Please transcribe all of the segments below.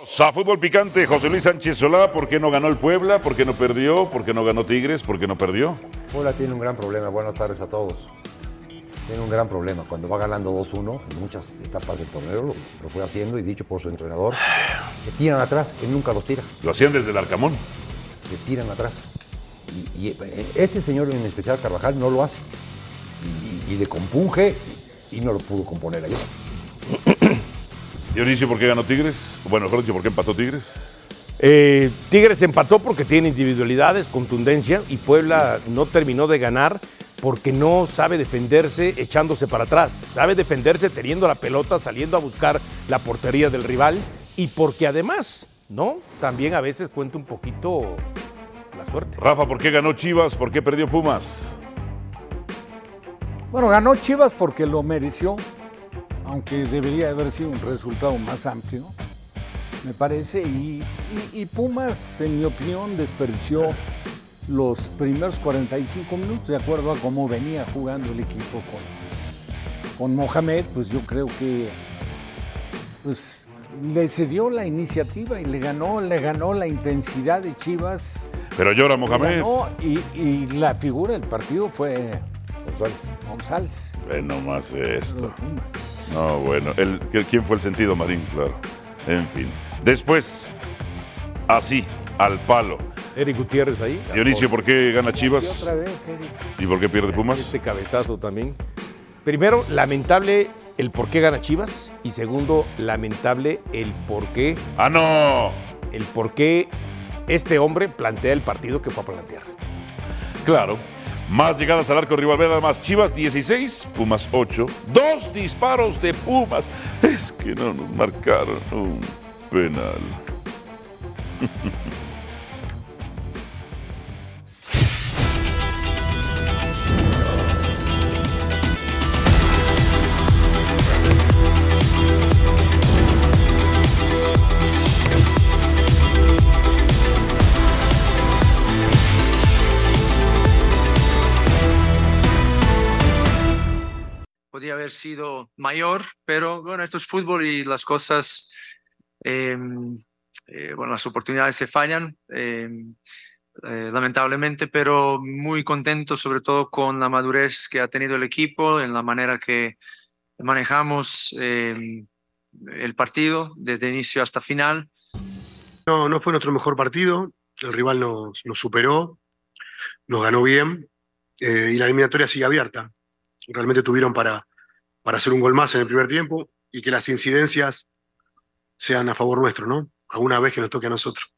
A fútbol picante, José Luis Sánchez Solá, ¿por qué no ganó el Puebla? ¿Por qué no perdió? ¿Por qué no ganó Tigres? ¿Por qué no perdió? Puebla tiene un gran problema. Buenas tardes a todos. Tiene un gran problema. Cuando va ganando 2-1 en muchas etapas del torneo, lo, lo fue haciendo y dicho por su entrenador, se tiran atrás. Él nunca los tira. Lo hacían desde el Arcamón. Se tiran atrás. Y, y, eh, este señor en especial, Carvajal, no lo hace. Y, y le compunge y no lo pudo componer ayer. Dionisio, ¿por qué ganó Tigres? Bueno, mejor dicho, ¿por qué empató Tigres? Eh, Tigres empató porque tiene individualidades, contundencia, y Puebla no terminó de ganar porque no sabe defenderse echándose para atrás. Sabe defenderse teniendo la pelota, saliendo a buscar la portería del rival, y porque además, ¿no? También a veces cuenta un poquito la suerte. Rafa, ¿por qué ganó Chivas? ¿Por qué perdió Pumas? Bueno, ganó Chivas porque lo mereció, aunque debería haber sido un resultado más amplio, me parece. Y, y- y Pumas, en mi opinión, desperdició los primeros 45 minutos, de acuerdo a cómo venía jugando el equipo con, con Mohamed, pues yo creo que pues, le cedió la iniciativa y le ganó, le ganó la intensidad de Chivas. Pero llora Mohamed. ganó y, y la figura del partido fue González. González. Ve nomás esto. No, bueno. el- ¿Quién fue el sentido, Marín? Claro. En fin. Después, así, al palo. Eric Gutiérrez ahí. Dionisio, ¿por qué gana Y Chivas? otra vez, Eric. ¿Y por qué pierde Pumas? Este cabezazo también. Primero, lamentable el por qué gana Chivas. Y segundo, lamentable el por qué, ¡Ah, no! el por qué este hombre plantea el partido que fue a plantear. Claro. Más llegadas al arco rival, nada más. Chivas 16, Pumas 8. Dos disparos de Pumas. Es que no nos marcaron un penal. haber sido mayor, pero bueno, esto es fútbol y las cosas, eh, eh, bueno, las oportunidades se fallan, eh, eh, lamentablemente, pero muy contento sobre todo con la madurez que ha tenido el equipo, en la manera que manejamos eh, el partido desde inicio hasta final. No, no fue nuestro mejor partido. El rival nos, nos superó, nos ganó bien eh, y la eliminatoria sigue abierta. Realmente tuvieron para, para hacer un gol más en el primer tiempo y que las incidencias sean a favor nuestro, ¿no? Alguna vez que nos toque a nosotros.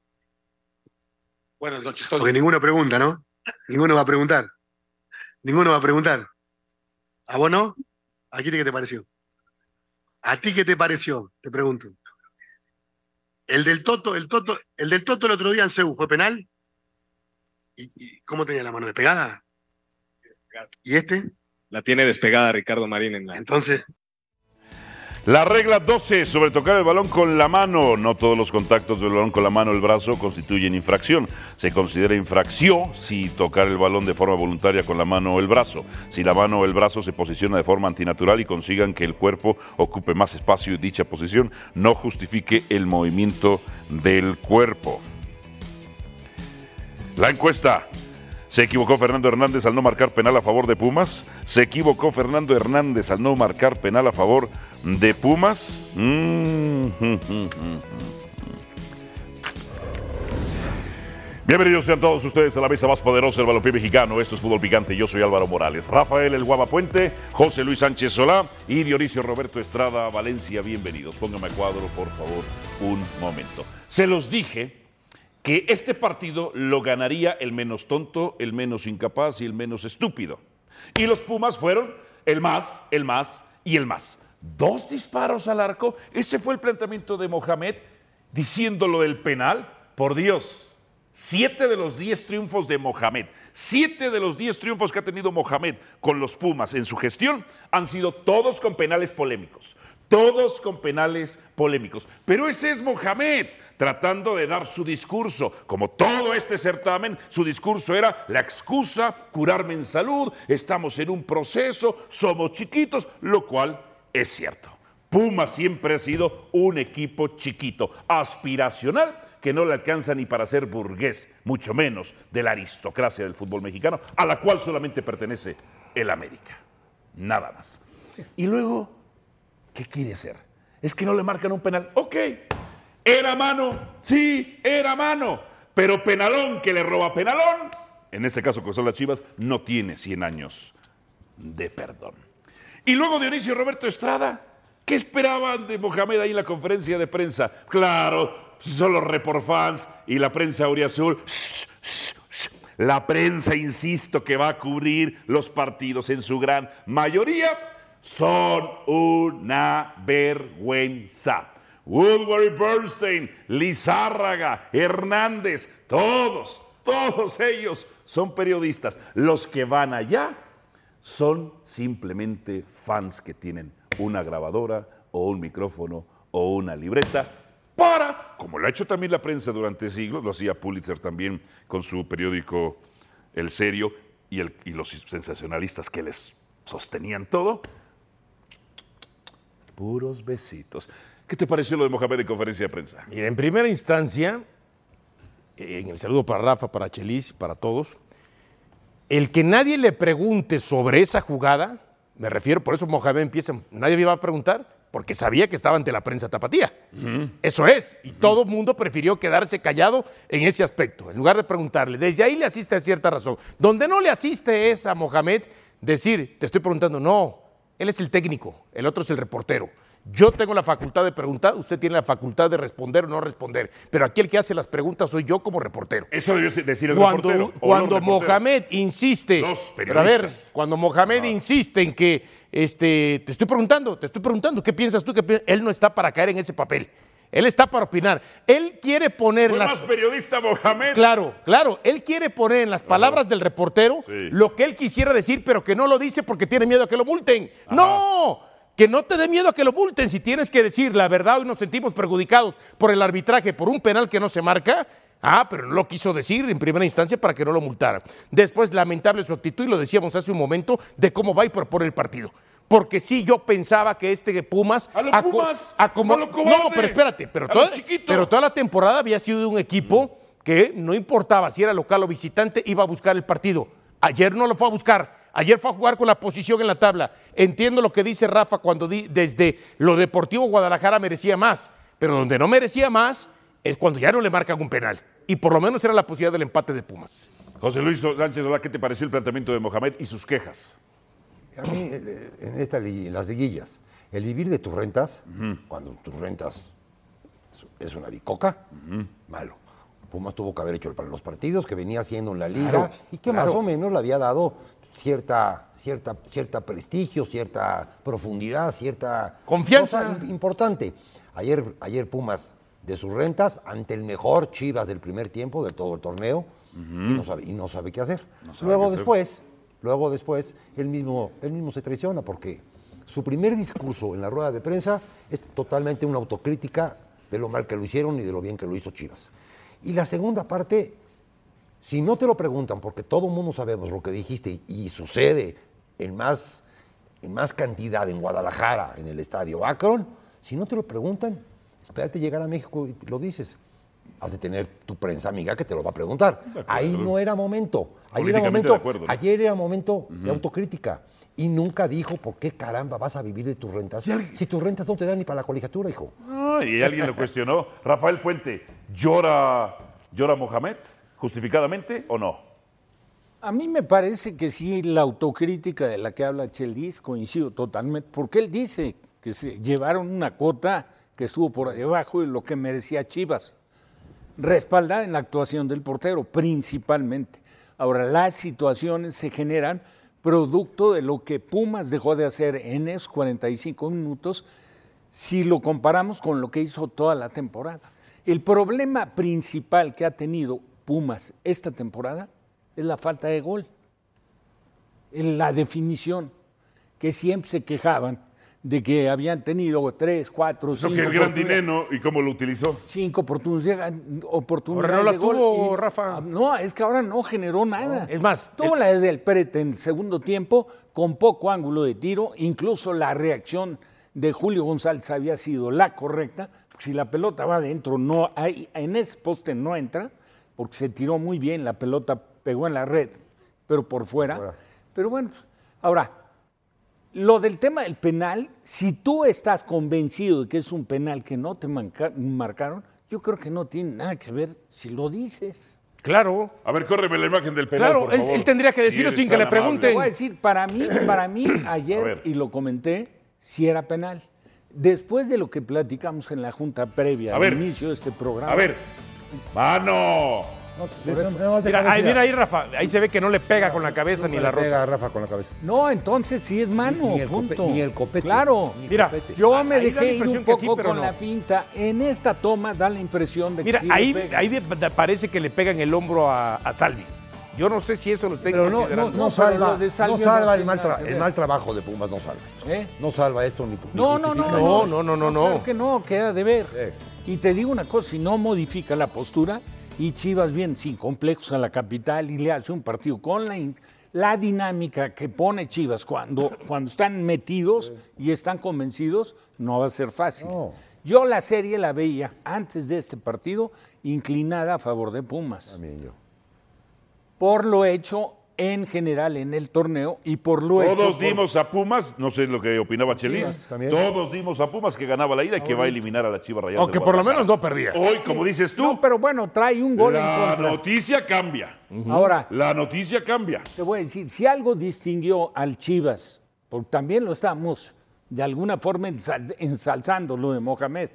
Buenas noches. Porque ninguno pregunta, ¿no? Ninguno va a preguntar. Ninguno va a preguntar. ¿A vos no? ¿A ti qué te pareció? ¿A ti qué te pareció? Te pregunto. El del Toto, el Toto, el del Toto el otro día en Cebu fue penal. ¿Y, y cómo tenía la mano despegada? ¿Y este? La tiene despegada Ricardo Marín en la. Entonces, La regla 12 sobre tocar el balón con la mano. No todos los contactos del balón con la mano o el brazo constituyen infracción. Se considera infracción si tocar el balón de forma voluntaria con la mano o el brazo. Si la mano o el brazo se posiciona de forma antinatural y consigan que el cuerpo ocupe más espacio y dicha posición no justifique el movimiento del cuerpo. La encuesta. ¿Se equivocó Fernando Hernández al no marcar penal a favor de Pumas? ¿Se equivocó Fernando Hernández al no marcar penal a favor de Pumas? Mm. Bienvenidos sean todos ustedes a la mesa más poderosa del balompié mexicano. Esto es Fútbol Picante. Yo soy Álvaro Morales. Rafael El Guava Puente, José Luis Sánchez Solá y Dionisio Roberto Estrada Valencia. Bienvenidos. Póngame a cuadro, por favor, un momento. Se los dije que este partido lo ganaría el menos tonto, el menos incapaz y el menos estúpido. Y los Pumas fueron el más, el más y el más. Dos disparos al arco. Ese fue el planteamiento de Mohamed diciéndolo del penal. Por Dios, siete de los diez triunfos de Mohamed, siete de los diez triunfos que ha tenido Mohamed con los Pumas en su gestión han sido todos con penales polémicos. Todos con penales polémicos. Pero ese es Mohamed tratando de dar su discurso. Como todo este certamen, su discurso era la excusa, curarme en salud, estamos en un proceso, somos chiquitos, lo cual es cierto. Puma siempre ha sido un equipo chiquito, aspiracional, que no le alcanza ni para ser burgués, mucho menos de la aristocracia del fútbol mexicano, a la cual solamente pertenece el América. Nada más. Y luego, ¿qué quiere hacer? Es que no le marcan un penal. Ok, era mano, sí, era mano, pero penalón que le roba penalón, en este caso que son las Chivas, no tiene 100 años de perdón. Y luego Dionisio Roberto Estrada, ¿qué esperaban de Mohamed ahí en la conferencia de prensa? Claro, son los reporfans y la prensa auriazul. La prensa, insisto, que va a cubrir los partidos en su gran mayoría, son una vergüenza. Woodbury Bernstein, Lizárraga, Hernández, todos, todos ellos son periodistas. Los que van allá son simplemente fans que tienen una grabadora o un micrófono o una libreta para, como lo ha hecho también la prensa durante siglos, lo hacía Pulitzer también con su periódico El Serio y, y los sensacionalistas que les sostenían todo, puros besitos. ¿Qué te pareció lo de Mohamed en conferencia de prensa? Mira, en primera instancia, eh, en el saludo para Rafa, para Chelis, para todos, el que nadie le pregunte sobre esa jugada, me refiero, por eso Mohamed empieza, nadie me iba a preguntar, porque sabía que estaba ante la prensa tapatía. Eso es, y todo el mundo prefirió quedarse callado en ese aspecto, en lugar de preguntarle. Desde ahí le asiste a cierta razón. Donde no le asiste es a Mohamed decir, te estoy preguntando, no, él es el técnico, el otro es el reportero. Yo tengo la facultad de preguntar, usted tiene la facultad de responder o no responder, pero aquí el que hace las preguntas soy yo como reportero. Eso debió decir el Cuando, reportero. cuando. Mohamed insiste, Los pero a ver, cuando Mohamed insiste en que este, te estoy preguntando, te estoy preguntando, ¿qué piensas tú? ¿Qué pi-?" Él no está para caer en ese papel. Él está para opinar. Él quiere poner Fue las más periodista Mohamed. Claro, claro. Él quiere poner en las palabras del reportero Sí. lo que él quisiera decir, pero que no lo dice porque tiene miedo a que lo multen. No, que no te dé miedo a que lo multen. Si tienes que decir la verdad, hoy nos sentimos perjudicados por el arbitraje, por un penal que no se marca. Ah, pero no lo quiso decir en primera instancia para que no lo multaran. Después, lamentable su actitud, y lo decíamos hace un momento, de cómo va y propone el partido. Porque sí, yo pensaba que este de Pumas. A Pumas, acomo- a lo no, pero espérate, pero toda, pero toda la temporada había sido un equipo que no importaba si era local o visitante, iba a buscar el partido. Ayer no lo fue a buscar. Ayer fue a jugar con la posición en la tabla. Entiendo lo que dice Rafa cuando di- desde lo deportivo Guadalajara merecía más, pero donde no merecía más es cuando ya no le marcan un penal. Y por lo menos era la posibilidad del empate de Pumas. José Luis Sánchez Solá, ¿qué te pareció el planteamiento de Mohamed y sus quejas? A mí, en, esta, en las liguillas, el vivir de tus rentas, cuando tus rentas es- una bicoca, malo. Pumas tuvo que haber hecho los partidos que venía haciendo en la liga Claro, y que más o menos le había dado cierta, cierta, cierta prestigio, cierta profundidad, cierta Confianza. cosa im- importante. Ayer, ayer Pumas de sus rentas ante el mejor Chivas del primer tiempo de todo el torneo y, no sabe, y no sabe qué hacer. sabe luego qué hacer. después, luego después, él mismo, él mismo se traiciona porque su primer discurso en la rueda de prensa es totalmente una autocrítica de lo mal que lo hicieron y de lo bien que lo hizo Chivas. Y la segunda parte, si no te lo preguntan, porque todo el mundo sabemos lo que dijiste y, y sucede en más, en más cantidad en Guadalajara, en el estadio Akron, si no te lo preguntan, espérate llegar a México y lo dices. Has de tener tu prensa amiga que te lo va a preguntar. Ahí no era momento. Ayer era momento, de acuerdo, ¿no? ayer era momento de autocrítica. Y nunca dijo por qué caramba vas a vivir de tus rentas. Si tus rentas no te dan ni para la colegiatura, hijo. Ah, y alguien lo cuestionó. Rafael Puente, ¿llora, llora Mohamed justificadamente o no? A mí me parece que sí, la autocrítica de la que habla Chelis coincido totalmente, porque él dice que se llevaron una cuota que estuvo por debajo de lo que merecía Chivas, respaldada en la actuación del portero, principalmente. Ahora, las situaciones se generan producto de lo que Pumas dejó de hacer en esos 45 minutos si lo comparamos con lo que hizo toda la temporada. El problema principal que ha tenido Pumas esta temporada es la falta de gol, en la definición, que siempre se quejaban de que habían tenido tres, cuatro, Eso cinco, que el gran dinero y cómo lo utilizó. cinco oportunidades, oportunidades Ahora no gol tuvo, y- Rafa. Ah, No, es que ahora no generó nada. Es más, tuvo la de Del Prete en el segundo tiempo con poco ángulo de tiro, incluso la reacción de Julio González había sido la correcta. Si la pelota va adentro, no hay, en ese poste no entra, porque se tiró muy bien, la pelota pegó en la red, pero por fuera. Pero bueno, ahora, lo del tema del penal, si tú estás convencido de que es un penal que no te marcaron, yo creo que no tiene nada que ver si lo dices. Claro. A ver, córreme la imagen del penal, Claro, por él- favor. él tendría que decirlo sin que le pregunten. Te voy a decir, para mí, para mí ayer, y lo comenté, si era penal. Después de lo que platicamos en la junta previa A al ver. inicio de este programa. A ver. ¡Mano! No, no, no, Mira, ahí, decir- mira ahí, Rafa. Ahí se ve que no le pega con la cabeza ni no la le pega rosa. a Rafa con la cabeza. No, entonces sí es mano, Ni el punto. cope- ni el copete, Claro. el Mira, copete. Yo me dejé ir un poco sí, con no. la finta. En esta toma da la impresión de que Mira, sí le ahí, pega. ahí parece que le pegan el hombro a, a Salvi. Yo no sé si eso lo Pero no, no, no No, pero salva, no salva no el, mal el mal trabajo de Pumas, no salva esto. ¿Eh? No salva esto ni, No, no, no. No, no, no, no, no. Claro que no, queda de ver. Sí. Y te digo una cosa, si no modifica la postura y Chivas viene sin complejos a la capital y le hace un partido con la, la dinámica que pone Chivas cuando, cuando están metidos y están convencidos, no va a ser fácil. No. Yo la serie la veía antes de este partido inclinada a favor de Pumas, También yo. por lo hecho en general en el torneo y por lo hecho... Todos por- dimos a Pumas, no sé lo que opinaba Chelis, todos dimos a Pumas que ganaba la ida y que va a eliminar a la Chivas Rayadas. O del que por lo menos no perdía. Hoy, como dices tú, No, pero bueno, trae un gol en la contra. noticia cambia. Ahora, La noticia cambia. Te voy a decir, si algo distinguió al Chivas, porque también lo estamos de alguna forma ensal- ensalzando lo de Mohamed,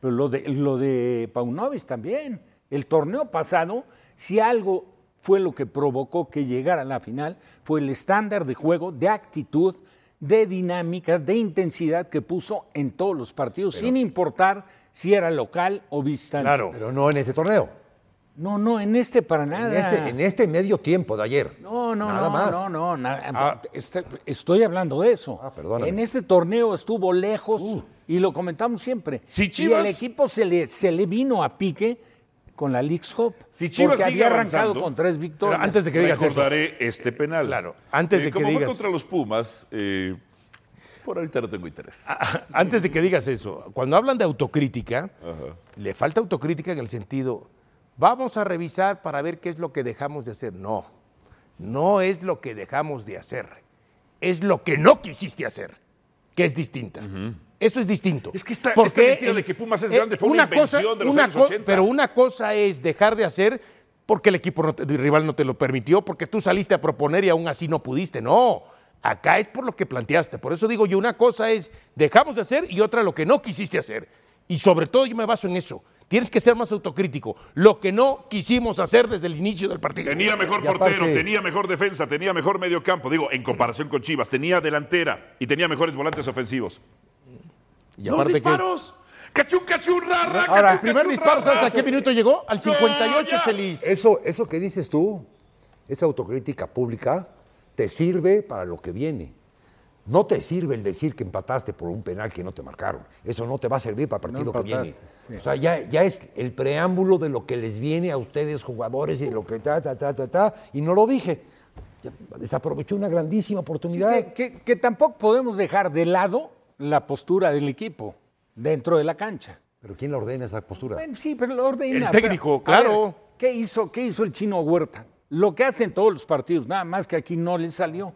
pero lo de, lo de Paunovic también. El torneo pasado, si algo fue lo que provocó que llegara a la final, fue el estándar de juego, de actitud, de dinámica, de intensidad que puso en todos los partidos, sin importar si era local o visitante. Claro. Pero no en este torneo. No, no, en este para En nada. este, en este medio tiempo de ayer. No, no, Nada no, más. no, no, na- Ah. este- estoy hablando de eso. Ah, perdóname. en este torneo estuvo lejos y lo comentamos siempre. Si y Chivas- el equipo se le, se le vino a pique con la League's Cup. Si Chivas porque sigue había arrancado avanzando, con tres victorias. Pero antes de que digas eso. Este penal. Claro, antes Eh, de que fue digas- contra los Pumas, eh, por ahorita no tengo interés. Antes de que digas eso, cuando hablan de autocrítica, le falta autocrítica en el sentido, vamos a revisar para ver qué es lo que dejamos de hacer. No, no es lo que dejamos de hacer, es lo que no quisiste hacer, que es distinta. Eso es distinto. Es que esta- Porque esta mentira de el- que Pumas es eh, grande fue una invención de los una años co- 80. Pero una cosa es dejar de hacer porque el equipo no te- el rival no te lo permitió, porque tú saliste a proponer y aún así no pudiste. No, acá es por lo que planteaste. Por eso digo yo, una cosa es dejamos de hacer y otra lo que no quisiste hacer. Y sobre todo yo me baso en eso. Tienes que ser más autocrítico. Lo que no quisimos hacer desde el inicio del partido. Tenía mejor portero, aparte- tenía mejor defensa, tenía mejor medio campo. Digo, en comparación con Chivas, tenía delantera y tenía mejores volantes ofensivos. Y ¡Dos aparte que- disparos! ¡Cachún, cachún, ra, ra, Ahora, cachún, el primer disparo, ¿sabes ra! a qué minuto llegó? Al No, 58, ya. Chelis. Eso, eso que dices tú, esa autocrítica pública, te sirve para lo que viene. No te sirve el decir que empataste por un penal que no te marcaron. Eso no te va a servir para el partido que viene. sí. O sea, ya, ya es el preámbulo de lo que les viene a ustedes, jugadores, y de lo que ta, ta, ta, ta, ta. Y no lo dije. Desaprovechó una grandísima oportunidad. que, que- que tampoco podemos dejar de lado la postura del equipo dentro de la cancha. Pero ¿quién le ordena esa postura? Bueno, sí, pero lo ordena. El técnico, pero, claro. ver, ¿qué, hizo, ¿Qué hizo el chino Huerta? Lo que hacen todos los partidos, nada más que aquí no le salió.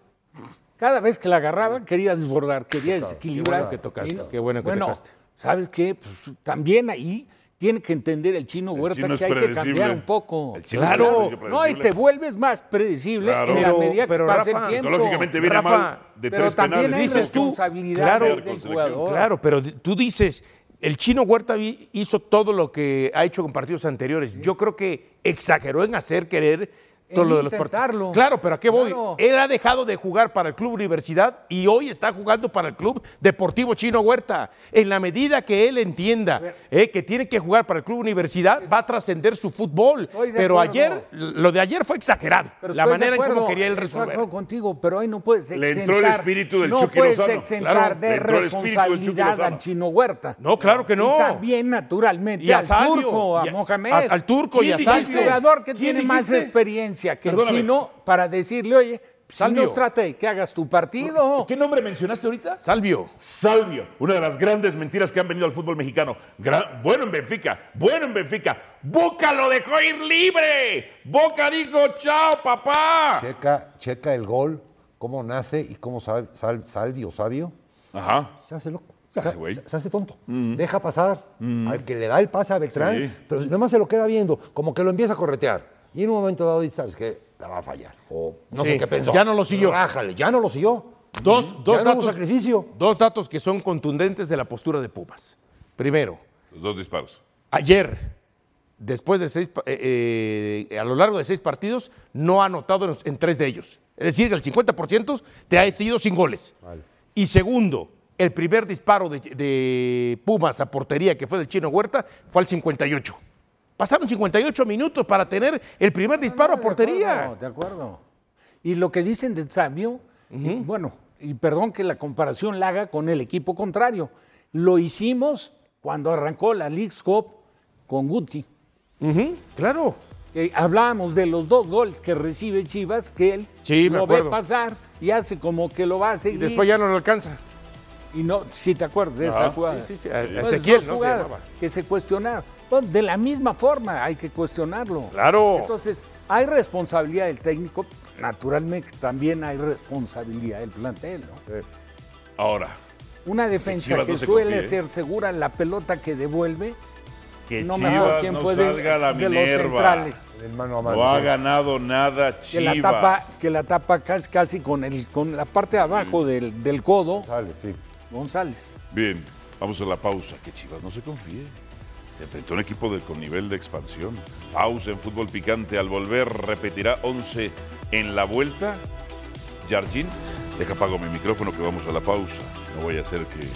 Cada vez que la agarraba quería desbordar, quería desequilibrar. bueno que tocaste, qué bueno que bueno, tocaste. ¿Sabes qué? Pues, también ahí tiene que entender el chino Huerta chino que hay que cambiar un poco. El chino Claro. es. No, y te vuelves más predecible Claro. en la Pero- medida que pero, pase Rafa, el tiempo. Lógicamente viene Rafa, mal de pero tres también penales. hay Dices tú, claro, del, jugador. Claro, pero tú dices, el chino Huerta hizo todo lo que ha hecho con partidos anteriores. Yo creo que exageró en hacer querer todo lo de los partidos. Claro, pero ¿a qué voy? Claro. Él ha dejado de jugar para el Club Universidad y hoy está jugando para el Club Deportivo Chino Huerta. En la medida que él entienda eh, que tiene que jugar para el Club Universidad, va a trascender su fútbol. Pero acuerdo. ayer, lo de ayer fue exagerado. Pero la manera en cómo quería él resolver. contigo, pero hoy no puedes Le exentar, entró el espíritu del no Chucky puedes Lozano. exentar Claro, de le entró el espíritu del Chucky responsabilidad al chino Huerta. No, claro que no. Y también, naturalmente, Y a al Salvio, turco, a a- Mohamed. a- al turco y a. El jugador que ¿Quién tiene más dijiste? Que Perdóname. el chino para decirle, oye, Si Salvio. nos trata de que hagas tu partido. ¿Qué nombre mencionaste ahorita? Salvio. Salvio, una de las grandes mentiras que han venido al fútbol mexicano. Gra- bueno en Benfica, bueno en Benfica. Boca lo dejó ir libre. Boca dijo, chao, papá. Checa, checa el gol, cómo nace y cómo sal, sal- Salvio, Sabio, Ajá. se hace loco. Se hace Se- güey. se, se hace tonto. Deja pasar al que le da el pase a Beltrán, Sí. pero nada más se lo queda viendo, como que lo empieza a corretear. Y en un momento dado dice, ¿sabes qué? La va a fallar. O no Sí, sé qué pensó. ya no lo siguió. Rájale, ya no lo siguió. Dos, Ya dos no datos. sacrificio. Dos datos que son contundentes de la postura de Pumas. Primero, Los dos disparos. ayer, después de seis, eh, eh, a lo largo de seis partidos, no ha anotado en, tres de ellos. Es decir, que el 50% te ha seguido sin goles. Y segundo, el primer disparo de, de Pumas a portería, que fue del Chino Huerta, fue al 58. Pasaron 58 minutos para tener el primer disparo a De portería. acuerdo, De acuerdo. Y lo que dicen de Sabio, y bueno, y perdón que la comparación la haga con el equipo contrario. Lo hicimos cuando arrancó la League's Cup con Guti. Claro. Eh, hablábamos de los dos goles que recibe Chivas, que él Sí, lo ve pasar y hace como que lo va a Y seguir. después ya no lo alcanza. Y no, si te acuerdas de esa Ajá, jugada. sí, sí, sí, Ezequiel, dos ¿no? Se que se cuestionaron. Pues, de la misma forma hay que cuestionarlo. Claro. Entonces, hay responsabilidad del técnico, naturalmente también hay responsabilidad del plantel, ¿no? Ahora, Una defensa que no se suele confíe, ¿eh? ser segura en la pelota que devuelve, que no Chivas me acuerdo quién no fue de, salga a la de los centrales. El mano a mano. No ha ganado nada Que Chivas. la tapa, que la tapa casi, casi con, el, con la parte de abajo del, del codo, Sale, sí. González. Bien, vamos a la pausa. Que Chivas no se confíe. Se enfrentó a un equipo de- con nivel de expansión. Pausa en fútbol picante. Al volver, repetirá 11 en la vuelta. Jardín, deja apago mi micrófono que vamos a la pausa. No voy a hacer que.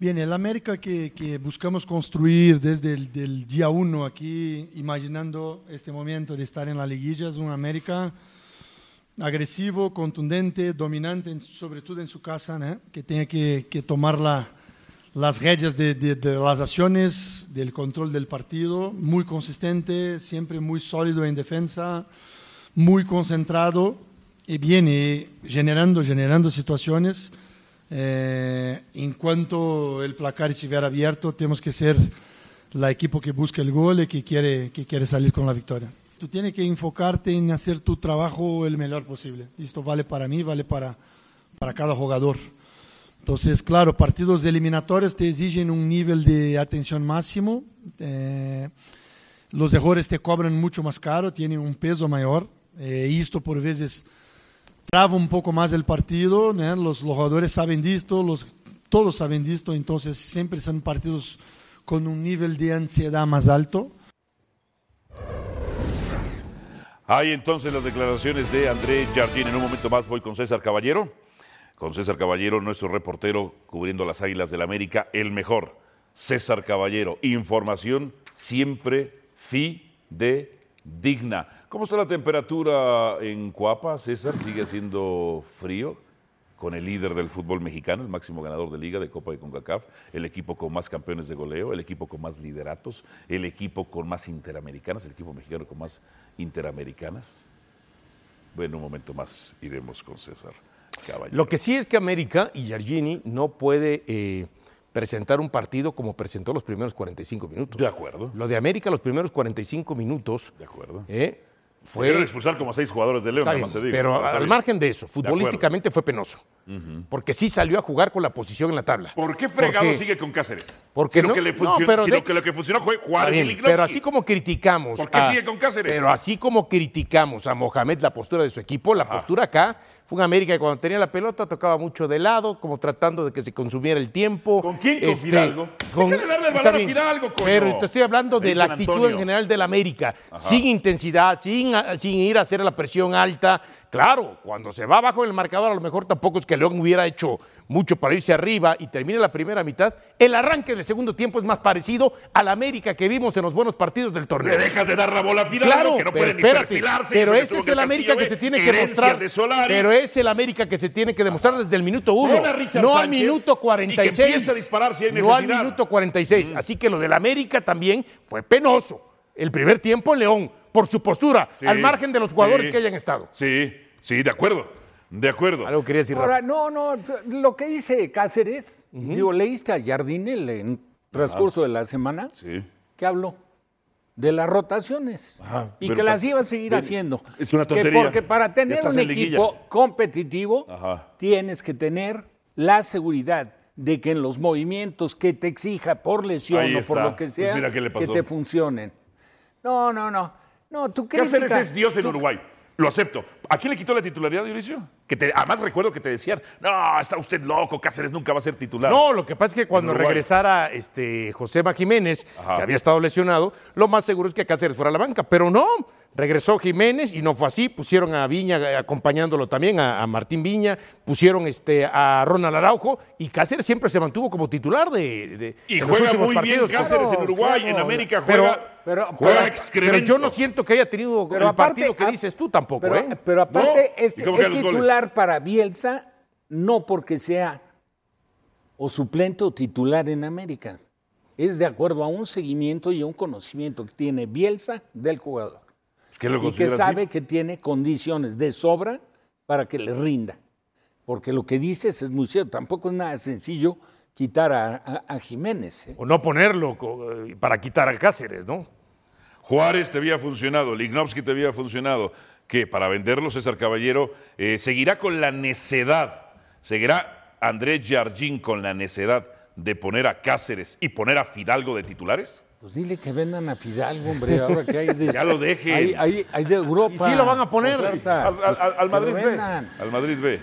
Bien, el América que, que buscamos construir desde el del día uno aquí, imaginando este momento de estar en la liguilla, es un América agresivo, contundente, dominante, sobre todo en su casa, que tiene que, tomar la- las redes de, las acciones, del control del partido, muy consistente, siempre muy sólido en defensa, muy concentrado y viene generando, generando situaciones. Eh, en cuanto el placar estuviera abierto, tenemos que ser la equipo que busca el gol y que quiere salir con la victoria. Tú tienes que enfocarte en hacer tu trabajo el mejor posible. Esto vale para mí, vale para, para cada jugador. Entonces, claro, partidos eliminatorios te exigen un nivel de atención máximo. eh, los errores te cobran mucho más caro, tienen un peso mayor. Eh, esto por veces traba un poco más el partido, ¿no? los, los jugadores saben de esto, los, todos saben de esto, entonces siempre son partidos con un nivel de ansiedad más alto. Hay entonces las declaraciones de André Jardín. En un momento más voy con César Caballero. Con César Caballero, nuestro reportero cubriendo las Águilas del América, el mejor. César Caballero, información siempre fidedigna. ¿Cómo está la temperatura en Cuapa, César? ¿Sigue haciendo frío? Con el líder del fútbol mexicano, el máximo ganador de liga de Copa de CONCACAF, el equipo con más campeones de goleo, el equipo con más lideratos, el equipo con más interamericanas, el equipo mexicano con más interamericanas. Bueno, un momento más iremos con César Caballero. Lo que sí es que América y Giardini no puede eh, presentar un partido como presentó los primeros 45 minutos. De acuerdo. Lo de América, los primeros 45 minutos, De acuerdo. eh, fue. expulsar como a seis jugadores de León, pero al margen de eso, futbolísticamente fue penoso. Porque sí salió a jugar con la posición en la tabla. ¿Por qué fregado Porque- sigue con Cáceres? Porque no- que le no, funcionó, pero sino de- que lo que funcionó fue Juárez y bien, pero así como criticamos. ¿Por qué sigue con Cáceres? Pero así como criticamos a Mohamed la postura de su equipo, la postura acá fue un América que cuando tenía la pelota tocaba mucho de lado, como tratando de que se consumiera el tiempo. ¿Con quién? ¿Con Fidalgo? con- Déjale darle el balón a Fidalgo, coño. Pero te estoy hablando de la actitud en general del América, sin intensidad, sin, sin ir a hacer la presión alta. Claro, cuando se va abajo en el marcador, a lo mejor tampoco es que León hubiera hecho mucho para irse arriba y termine la primera mitad. El arranque del segundo tiempo es más parecido al América que vimos en los buenos partidos del torneo. Le dejas de dar la bola a Fidalgo, Claro, que no pero puede espérate, pero ese es el América que ver, se tiene que Solari. Pero es el América que se tiene que demostrar desde el minuto uno, no al minuto y que 46. empiece a si no al minuto 46. Así que lo del América también fue penoso. el primer tiempo León, por su postura, Sí, al margen de los jugadores sí. que hayan estado. Sí, sí, de acuerdo. De acuerdo. Algo quería decir, Ahora, Rafa. no, no, lo que dice Cáceres, digo, leíste a Jardine en transcurso de la semana, Sí. que habló de las rotaciones Ajá, y que las iba a seguir haciendo. es una Que tontería. porque para tener un equipo competitivo Ajá. tienes que tener la seguridad de que en los movimientos que te exija por lesión Ahí o por está. lo que Pues sea, que te funcionen. No, no, no. No, tú crees Cáceres es Dios en Uruguay. Lo acepto. ¿A quién le quitó la titularidad, Dionisio? Que te, además recuerdo que te decían, no, está usted loco, Cáceres nunca va a ser titular. No, lo que pasa es que cuando regresara este, Josema Jiménez, Ajá. que había estado lesionado, lo más seguro es que Cáceres fuera a la banca. Pero no, regresó Jiménez y no fue así. Pusieron a Viña eh, acompañándolo también, a, a Martín Viña, pusieron este, a Ronald Araujo y Cáceres siempre se mantuvo como titular de, de- Y en los juega últimos muy bien partidos. Cáceres en Uruguay, claro. en América Pero- juega, pero- juega pero-. Pero yo no siento que haya tenido el partido que a- dices tú tampoco, pero, ¿eh? pero aparte No, es, ¿y cómo es quedan los goles? Titular para Bielsa, no porque sea o suplente o titular en América. Es de acuerdo a un seguimiento y a un conocimiento que tiene Bielsa del jugador. ¿Qué lo y que así? sabe que tiene condiciones de sobra para que le rinda. Porque lo que dices es muy cierto. Tampoco es nada sencillo quitar a, a- a Jiménez. ¿eh? O no ponerlo eh, para quitar al Cáceres, ¿no? Juárez te había funcionado, Lignovsky te había funcionado. Que Para venderlo, César Caballero eh, seguirá con la necedad, seguirá Andrés Jardín con la necedad de poner a Cáceres y poner a Fidalgo de titulares. Pues dile que vendan a Fidalgo, hombre, ahora que hay de, Ya lo dejen. Hay, hay- hay de Europa. Y sí lo van a poner. oferta. Al, al- Pues, Madrid B. Al Madrid B.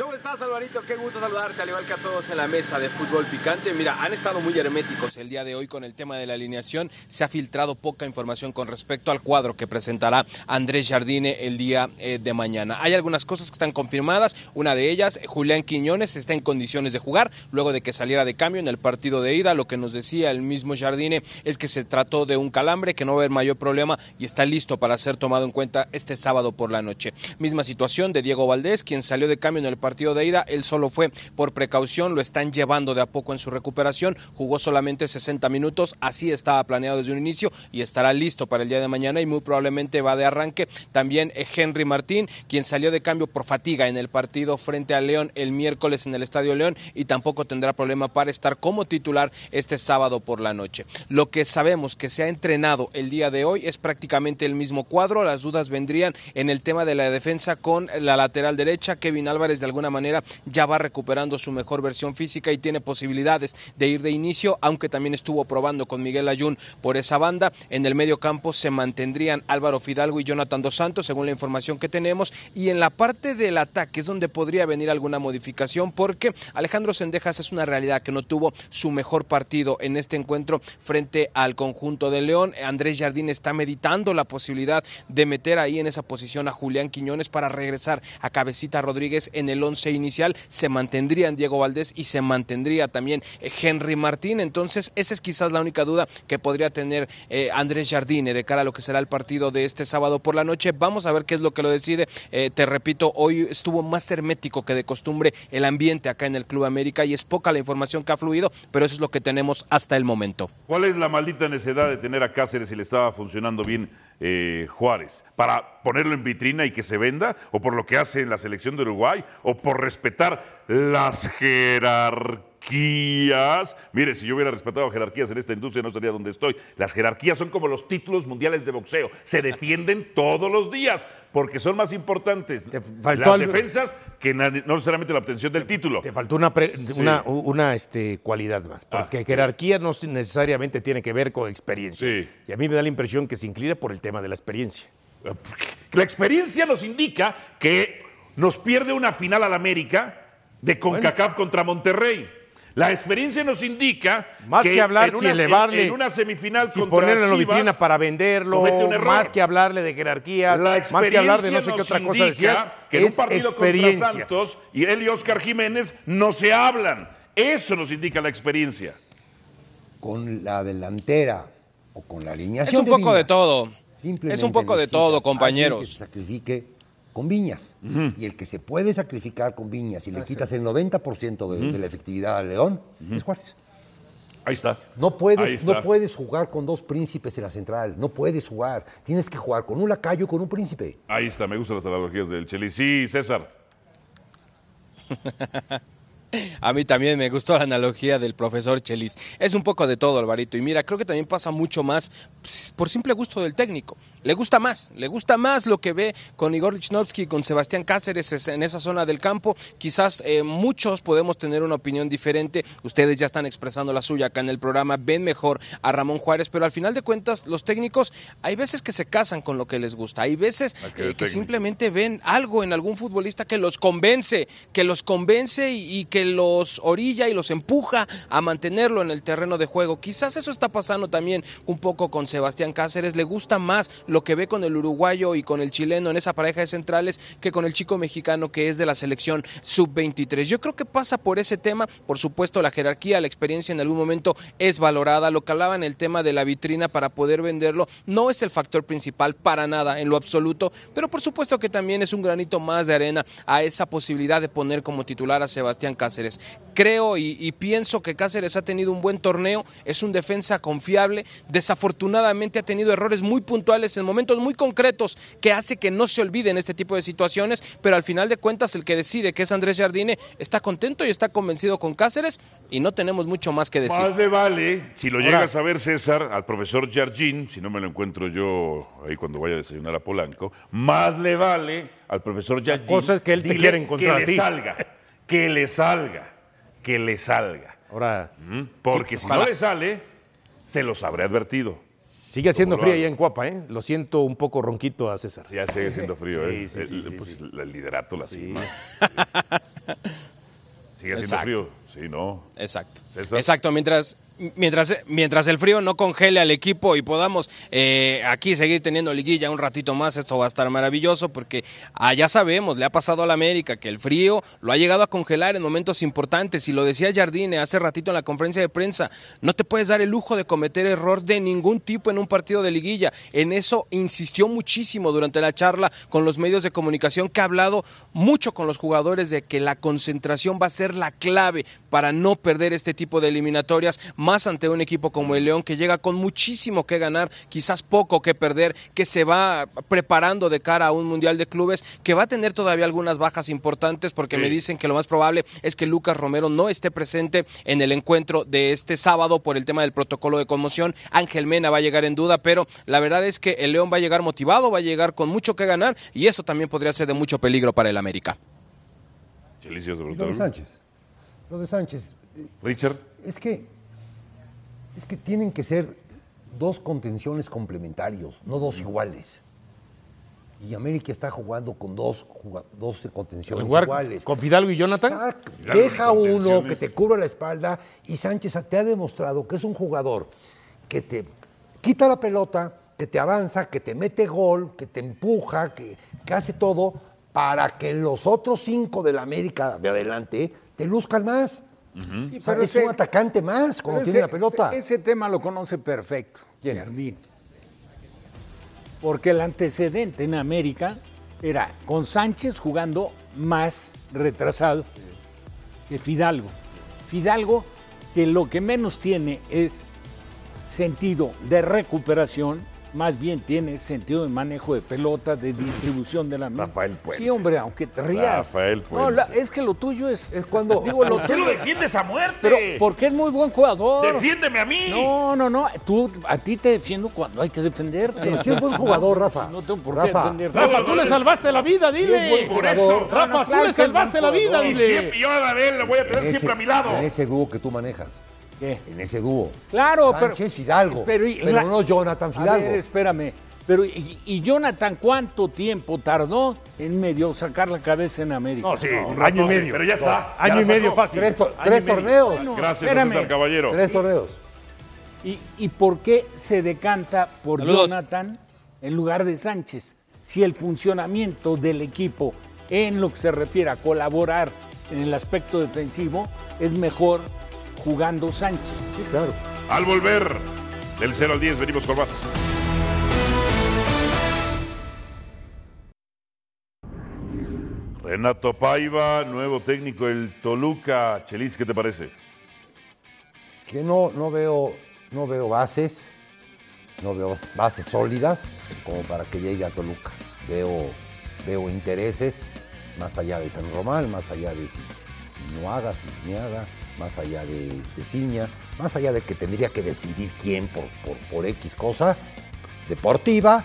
¿Cómo estás, Alvarito? Qué gusto saludarte, al igual que a todos en la mesa de fútbol picante. Mira, han estado muy herméticos el día de hoy con el tema de la alineación. Se ha filtrado poca información con respecto al cuadro que presentará Andrés Jardine el día eh, de mañana. Hay algunas cosas que están confirmadas. Una de ellas, eh, Julián Quiñones está en condiciones de jugar luego de que saliera de cambio en el partido de ida. Lo que nos decía el mismo Jardine es que se trató de un calambre, que no va a haber mayor problema y está listo para ser tomado en cuenta este sábado por la noche. Misma situación de Diego Valdés, quien salió de cambio en el partido de ida. Él solo fue por precaución, lo están llevando de a poco en su recuperación. Jugó solamente 60 minutos, así estaba planeado desde un inicio y estará listo para el día de mañana y muy probablemente va de arranque. También eh, Henry Martín, quien salió de cambio por fatiga en el partido frente a León el miércoles en el Estadio León y tampoco tendrá problema para estar como titular este sábado por la noche. Lo que sabemos que se ha entrenado el día de hoy es prácticamente el mismo cuadro. Las dudas vendrían en el tema de la defensa con la lateral derecha. Kevin Álvarez de alguna manera ya va recuperando su mejor versión física y tiene posibilidades de ir de inicio, aunque también estuvo probando con Miguel Ayun por esa banda. En el medio campo se mantendrían Álvaro Fidalgo y Jonathan Dos Santos, según la información que tenemos. Y en la parte del ataque es donde podría venir alguna modificación, porque Alejandro Sendejas es una realidad que no tuvo su mejor partido en este encuentro frente al conjunto de León. Andrés Jardín está meditando la posibilidad de meter ahí en esa posición a Julián Quiñones para regresar a Cabecita Rodríguez en el once inicial. Se mantendrían Diego Valdés y se mantendría también eh, Henry Martín. Entonces, esa es quizás la única duda que podría tener eh, Andrés Jardine de cara a lo que será el partido de este sábado por la noche. Vamos a ver qué es lo que lo decide. Eh, te repito, hoy estuvo más hermético que de costumbre el ambiente acá en el Club América y es poca la información que ha fluido, pero eso es lo que tenemos hasta el momento. ¿Cuál es la maldita necesidad de tener a Cáceres si le estaba funcionando bien eh, Juárez? ¿Para ponerlo en vitrina y que se venda? ¿O por lo que hace en la selección de Uruguay? ¿O por respetar las jerarquías? Mire, si yo hubiera respetado jerarquías en esta industria no estaría donde estoy. Las jerarquías son como los títulos mundiales de boxeo. Se defienden todos los días porque son más importantes las algo. defensas que no necesariamente la obtención del título. Te faltó una, pre- una, una, este, cualidad más, Ah, porque jerarquía no necesariamente tiene que ver con experiencia. Sí. Y a mí me da la impresión que se inclina por el tema de la experiencia. La experiencia nos indica que nos pierde una final al América de CONCACAF contra Monterrey. La experiencia nos indica Más que, hablar en si una, elevarle, en, en una semifinal si contra ponerlo en la vitrina para venderlo, comete un error. más que hablarle de jerarquías, más que hablar de no sé qué otra cosa decías, que en un es partido experiencia. contra Santos y él y Oscar Jiménez no se hablan. Eso nos indica la experiencia. Con la delantera o con la alineación. Es un poco de todo. simplemente Es un poco de todo, compañeros. Que se sacrifique con Viñas. Y el que se puede sacrificar con Viñas y le quitas el 90% de, de la efectividad al León es Juárez. Ahí está. No Ahí puedes, está. no puedes jugar con dos príncipes en la central. No puedes jugar. Tienes que jugar con un lacayo y con un príncipe. Ahí está, me gustan las analogías del Chelis. Sí, César. A mí también me gustó la analogía del profesor Chelis. Es un poco de todo, Alvarito. Y mira, creo que también pasa mucho más ps, por simple gusto del técnico. Le gusta más, le gusta más lo que ve con Igor Lichnowsky, con Sebastián Cáceres es- en esa zona del campo. Quizás eh, muchos podemos tener una opinión diferente. Ustedes ya están expresando la suya acá en el programa. Ven mejor a Ramón Juárez, pero al final de cuentas, los técnicos hay veces que se casan con lo que les gusta. Hay veces que eh, que simplemente ven algo en algún futbolista que los convence, que los convence y, y que los orilla y los empuja a mantenerlo en el terreno de juego. Quizás eso está pasando también un poco con Sebastián Cáceres. Le gusta más lo que ve con el uruguayo y con el chileno en esa pareja de centrales que con el chico mexicano que es de la selección sub-23. Yo creo que pasa por ese tema. Por supuesto, la jerarquía, la experiencia en algún momento es valorada. Lo que hablaba en el tema de la vitrina para poder venderlo no es el factor principal para nada en lo absoluto, pero por supuesto que también es un granito más de arena a esa posibilidad de poner como titular a Sebastián Cáceres. Creo y, y pienso que Cáceres ha tenido un buen torneo, es un defensa confiable, desafortunadamente ha tenido errores muy puntuales en momentos muy concretos que hace que no se olviden este tipo de situaciones, pero al final de cuentas el que decide que es Andrés Jardine está contento y está convencido con Cáceres y no tenemos mucho más que decir. Más le vale, si lo Ahora- llegas a ver, César, al profesor Jardín, si no me lo encuentro yo ahí cuando vaya a desayunar a Polanco, más le vale al profesor Jardín. cosa es que él te quiere encontrar que a ti. le salga, que le salga, que le salga. Ahora, ¿Mm? Porque si no le sale, se los habré advertido. Sigue siendo ¿Cómo lo fría hago? allá en Cuapa, ¿eh? Lo siento un poco ronquito a César. Ya sigue siendo frío, Sí, ¿eh? sí, sí, el, pues, el liderato, la cima. Sigue siendo Exacto. frío. Sí, no. Exacto. César. Exacto, mientras, mientras, mientras el frío no congele al equipo y podamos eh, aquí seguir teniendo liguilla un ratito más, esto va a estar maravilloso porque ah, ya sabemos, le ha pasado a la América que el frío lo ha llegado a congelar en momentos importantes y lo decía Jardine hace ratito en la conferencia de prensa, no te puedes dar el lujo de cometer error de ningún tipo en un partido de liguilla. En eso insistió muchísimo durante la charla con los medios de comunicación que ha hablado mucho con los jugadores de que la concentración va a ser la clave para no perder este tipo de eliminatorias, ante un equipo como el León que llega con muchísimo que ganar, quizás poco que perder, que se va preparando de cara a un Mundial de Clubes, que va a tener todavía algunas bajas importantes porque Sí. me dicen que lo más probable es que Lucas Romero no esté presente en el encuentro de este sábado por el tema del protocolo de conmoción. Ángel Mena va a llegar en duda, pero la verdad es que el León va a llegar motivado, va a llegar con mucho que ganar y eso también podría ser de mucho peligro para el América. Lo de Sánchez. Lo de Sánchez. eh, Richard. Es que, es que tienen que ser dos contenciones complementarios, no dos iguales. Y América está jugando con dos, contenciones Jugar iguales. con Fidalgo y Jonathan. Exacto. Deja uno que te cubra la espalda y Sánchez te ha demostrado que es un jugador que te quita la pelota, que te avanza, que te mete gol, que te empuja, que, que hace todo para que los otros cinco de la América de adelante te luzcan más. Sí, O sea, pero es ese- un atacante más cuando tiene ese- la pelota. Ese tema lo conoce perfecto. ¿Quién? Jardín. Porque el antecedente en América era con Sánchez jugando más retrasado que Fidalgo. Fidalgo, que lo que menos tiene es sentido de recuperación, más bien tiene sentido de manejo de pelota, de distribución de la misma. Rafael Puente. Sí, hombre, aunque te rías. Rafael No, Puente. la- es que lo tuyo es. Es cuando- Digo, lo ¿Por qué lo tuyo. defiendes a muerte? Pero porque es muy buen jugador. ¡Defiéndeme a mí! No, no, no. Tú, a ti te defiendo cuando hay que defenderte. Pero sí es buen jugador, Rafa. No tengo por qué Rafa, defenderte. Rafa, tú le salvaste la vida, sí es buen dile. Por eso. Rafa, No, no, tú claro le salvaste la vida, dile. Siempre yo a él lo voy a tener ese- siempre a mi lado. En ese dúo que tú manejas. ¿Qué? En ese dúo. Claro, pero. Sánchez Fidalgo. Pero, y la- no Jonathan A Fidalgo. ver, espérame. Pero, y, y Jonathan cuánto tiempo tardó en medio sacar la cabeza en América? No, sí, Un un año y medio. Pero ya está. Año y medio fácil. tres to- torneos. Gracias, Espérame. César Caballero. Tres torneos. ¿Y, y por qué se decanta por Saludos. Jonathan en lugar de Sánchez? Si el funcionamiento del equipo en lo que se refiere a colaborar en el aspecto defensivo es mejor jugando Sánchez. Sí, claro. Al volver, del 0 al 10, venimos con más. Renato Paiva, nuevo técnico del Toluca. Chelis, ¿qué te parece? que no, no, veo, no veo bases, no veo bases sólidas como para que llegue a Toluca. Veo, veo intereses más allá de San Román, más allá de si, si no haga, si ni haga, más allá de, de Ciña, más allá de que tendría que decidir quién por, por, por X cosa deportiva,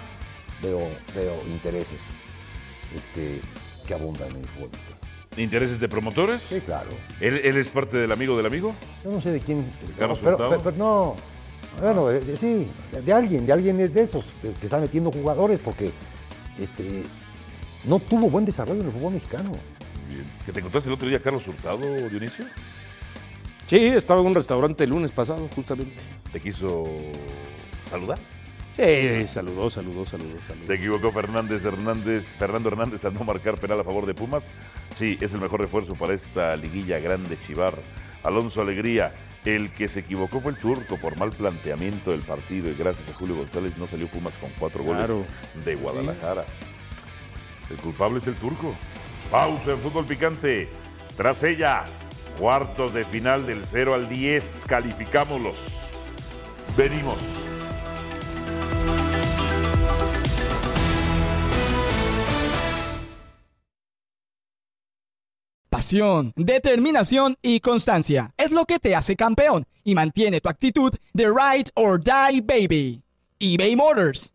veo, veo intereses este, que abundan en el fútbol. ¿Intereses de promotores? Sí, claro. ¿Él, él es parte del amigo del amigo? Yo no sé de quién. Carlos pero, pero- pero no. Bueno, de- de- sí, de, de alguien, de alguien de esos que, que está metiendo jugadores porque este, no tuvo buen desarrollo en el fútbol mexicano. Bien. ¿Que te encontraste el otro día Carlos Hurtado, Dionisio? Sí, estaba en un restaurante el lunes pasado, justamente. ¿Te quiso saludar? Sí, saludó, saludó, saludó, saludó. Se equivocó Fernández Hernández, Fernando Hernández al no marcar penal a favor de Pumas. Sí, es el mejor refuerzo para esta liguilla grande Chivar. Alonso Alegría, el que se equivocó fue el turco por mal planteamiento del partido y gracias a Julio González no salió Pumas con cuatro goles Claro. de Guadalajara. El culpable es el turco. Pausa en fútbol picante. Tras ella, cuartos de final del 0 al 10. Calificámoslos. Venimos. Pasión, determinación y constancia es lo que te hace campeón y mantiene tu actitud de ride or die baby. eBay Motors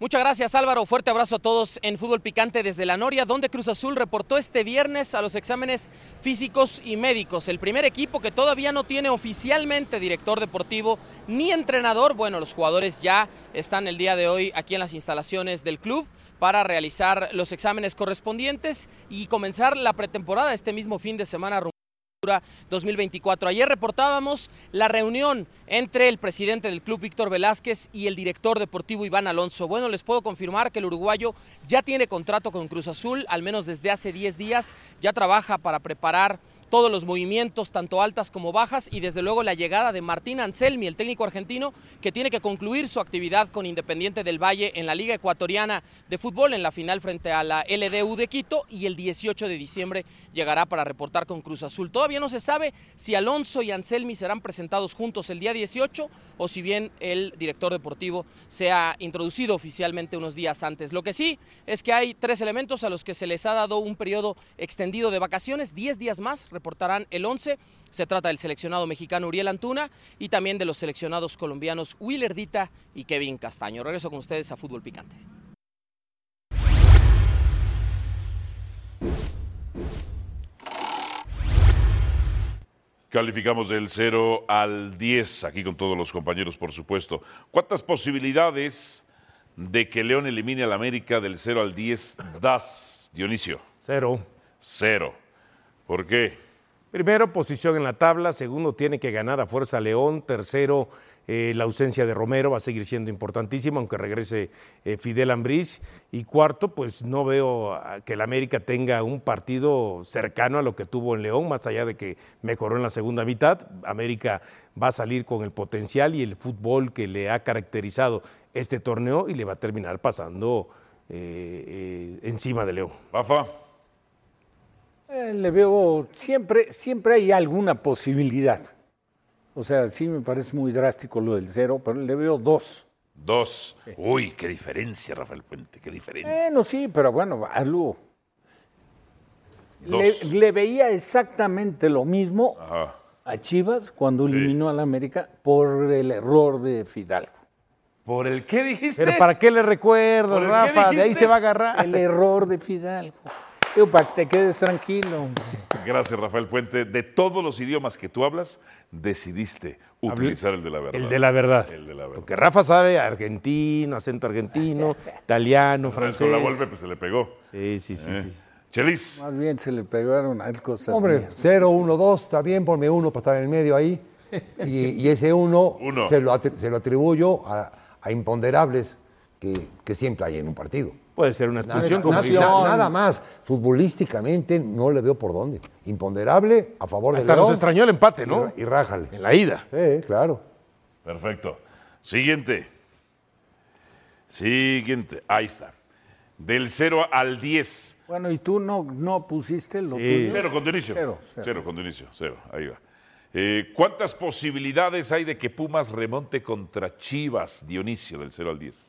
Muchas gracias Álvaro, fuerte abrazo a todos en Fútbol Picante desde la Noria, donde Cruz Azul reportó este viernes a los exámenes físicos y médicos. El primer equipo que todavía no tiene oficialmente director deportivo ni entrenador. Bueno, los jugadores ya están el día de hoy aquí en las instalaciones del club para realizar los exámenes correspondientes y comenzar la pretemporada este mismo fin de semana. Rumbo 2024. Ayer reportábamos la reunión entre el presidente del club Víctor Velázquez y el director deportivo Iván Alonso. Bueno, les puedo confirmar que el uruguayo ya tiene contrato con Cruz Azul, al menos desde hace 10 días, ya trabaja para preparar todos los movimientos, tanto altas como bajas, y desde luego la llegada de Martín Anselmi, el técnico argentino, que tiene que concluir su actividad con Independiente del Valle en la Liga Ecuatoriana de Fútbol en la final frente a la LDU de Quito, y el 18 de diciembre llegará para reportar con Cruz Azul. Todavía no se sabe si Alonso y Anselmi serán presentados juntos el día 18 o si bien el director deportivo se ha introducido oficialmente unos días antes. Lo que sí es que hay tres elementos a los que se les ha dado un periodo extendido de vacaciones, 10 días más reportarán el 11. Se trata del seleccionado mexicano Uriel Antuna y también de los seleccionados colombianos Willer Dita y Kevin Castaño. Regreso con ustedes a Fútbol Picante. Calificamos del 0 al 10, aquí con todos los compañeros, por supuesto. ¿Cuántas posibilidades de que León elimine al América del 0 al 10 das, Dionisio? Cero. Cero. ¿Por qué? Primero, posición en la tabla. Segundo, tiene que ganar a Fuerza León. Tercero, eh, la ausencia de Romero va a seguir siendo importantísima, aunque regrese eh, Fidel Ambriz. Y cuarto, pues no veo que el América tenga un partido cercano a lo que tuvo en León, más allá de que mejoró en la segunda mitad. América va a salir con el potencial y el fútbol que le ha caracterizado este torneo y le va a terminar pasando eh, encima de León. Rafa. Eh, le veo, siempre, siempre hay alguna posibilidad. O sea, sí me parece muy drástico lo del cero, pero le veo dos. Dos. Uy, qué diferencia, Rafael Puente, qué diferencia. Bueno, sí, pero bueno, hazlo. Dos. Le, le veía exactamente lo mismo Ajá. a Chivas cuando eliminó al América por el error de Fidalgo. ¿Por el qué dijiste? Pero ¿para qué le recuerdas, ¿Por el qué Rafa? De ahí se va a agarrar. El error de Fidalgo. Para que te quedes tranquilo. hombre. Gracias, Rafael Puente. De todos los idiomas que tú hablas, decidiste utilizar el de la verdad. El de la verdad. El de la verdad. Porque Rafa sabe argentino, acento argentino, italiano, Con francés. la Volpe, pues se le pegó. Sí, sí, sí. Eh. sí. Chelis. Más bien se le pegaron a él cosas. Hombre, mías. 0, 1, 2, está bien, ponme uno para estar en el medio ahí. Y, y ese uno, Uno. Se, lo se lo atribuyo a, a imponderables que, que siempre hay en un partido. Puede ser una Nada, expulsión, como nada- más. Futbolísticamente no le veo por dónde. Imponderable a favor de Hasta nos extrañó el empate, ¿no? Y, y rájale. En la ida. Sí, claro. Perfecto. Siguiente. Siguiente. Ahí está. Del 0 al 10. Bueno, ¿y tú no, no pusiste lo Sí. Cero con Dionisio. Cero, Cero, cero. con Dionisio. Cero. Ahí va. Eh, ¿Cuántas posibilidades hay de que Pumas remonte contra Chivas, Dionisio, del 0 al 10?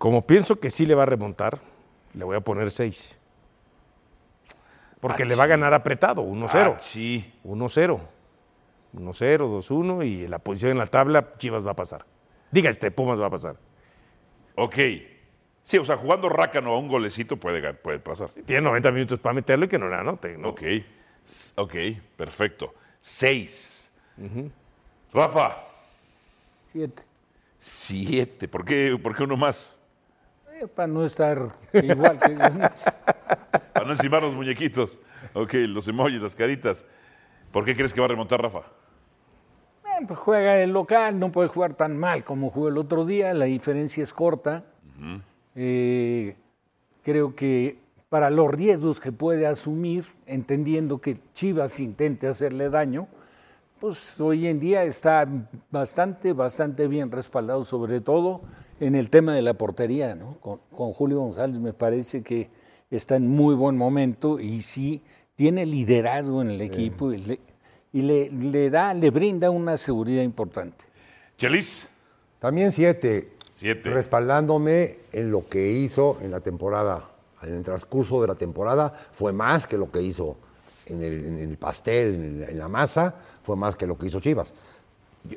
Como pienso que sí le va a remontar, le voy a poner 6. Porque le va a ganar apretado, 1-0. Ah, sí. 1-0. 1-0, 2-1 y la posición en la tabla, Chivas va a pasar. Diga este, Pumas va a pasar. Ok. Sí, o sea, jugando rácano a un golecito puede, puede pasar. Tiene 90 minutos para meterlo y que no le anote. ¿no? Ok. Ok, perfecto. 6. Rafa, Siete. 7. ¿Por qué, ¿Por qué uno más? Eh, para no estar igual que Dionisio. Para no encimar los muñequitos. Ok, los emojis, las caritas. ¿Por qué crees que va a remontar Rafa? Bueno, pues juega el local, no puede jugar tan mal como jugó el otro día, la diferencia es corta. Eh, creo que para los riesgos que puede asumir, entendiendo que Chivas intente hacerle daño, pues hoy en día está bastante, bastante bien respaldado, sobre todo en el tema de la portería, ¿no? Con, con Julio González me parece que está en muy buen momento y sí tiene liderazgo en el equipo y, le, y le- le da, le brinda una seguridad importante. Chelis, También siete. 7. Respaldándome en lo que hizo en la temporada, en el transcurso de la temporada, fue más que lo que hizo en el, en el pastel, en, el- en la masa, fue más que lo que hizo Chivas. Yo-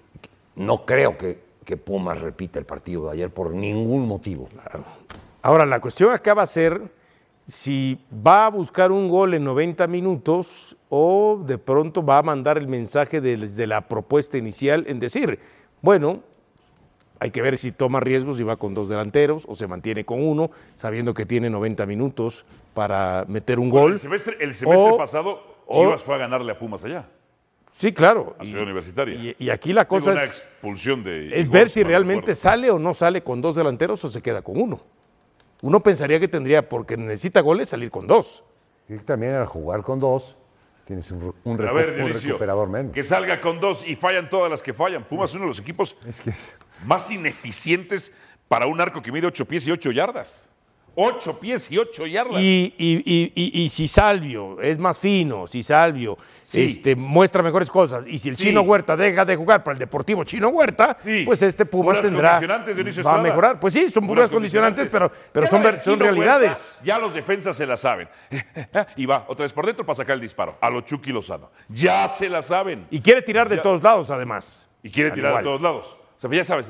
no creo que, que Pumas repita el partido de ayer por ningún motivo. Ahora, la cuestión acá va a ser si va a buscar un gol en 90 minutos o de pronto va a mandar el mensaje de- desde la propuesta inicial en decir, bueno, hay que ver si toma riesgos y va con dos delanteros o se mantiene con uno, sabiendo que tiene 90 minutos para meter un gol. El semestre, el semestre O- pasado, o- Chivas fue a ganarle a Pumas allá, Sí, claro. a Y, Ciudad Universitaria. y- y aquí la Digo, cosa una es, expulsión de. es Igor, ver si no realmente sale o no sale con dos delanteros o se queda con uno. Uno pensaría que tendría, porque necesita goles, salir con dos. Sí, también al jugar con dos, tienes un, un A recu- ver, un recuperador menos. que salga con dos y fallan todas las que fallan. Pumas es uno de los equipos Es que es- más ineficientes para un arco que mide ocho pies y ocho yardas. Ocho pies y ocho yardas. Y, y- y- y- y si Salvio es más fino, si Salvio Sí. este, muestra mejores cosas, y si el Sí. Chino Huerta deja de jugar para el Deportivo Chino Huerta, Sí. pues este Pumas tendrá. Va a mejorar. Pues sí, son puras condicionantes, pero, pero son, ver- son realidades. Huerta, ya los defensas se la saben. y va otra vez por dentro para sacar el disparo. A lo Chucky Lozano. Ya se la saben. Y quiere tirar de Ya. todos lados, además. Y quiere Al tirar igual. a todos lados. Sea, ya sabes.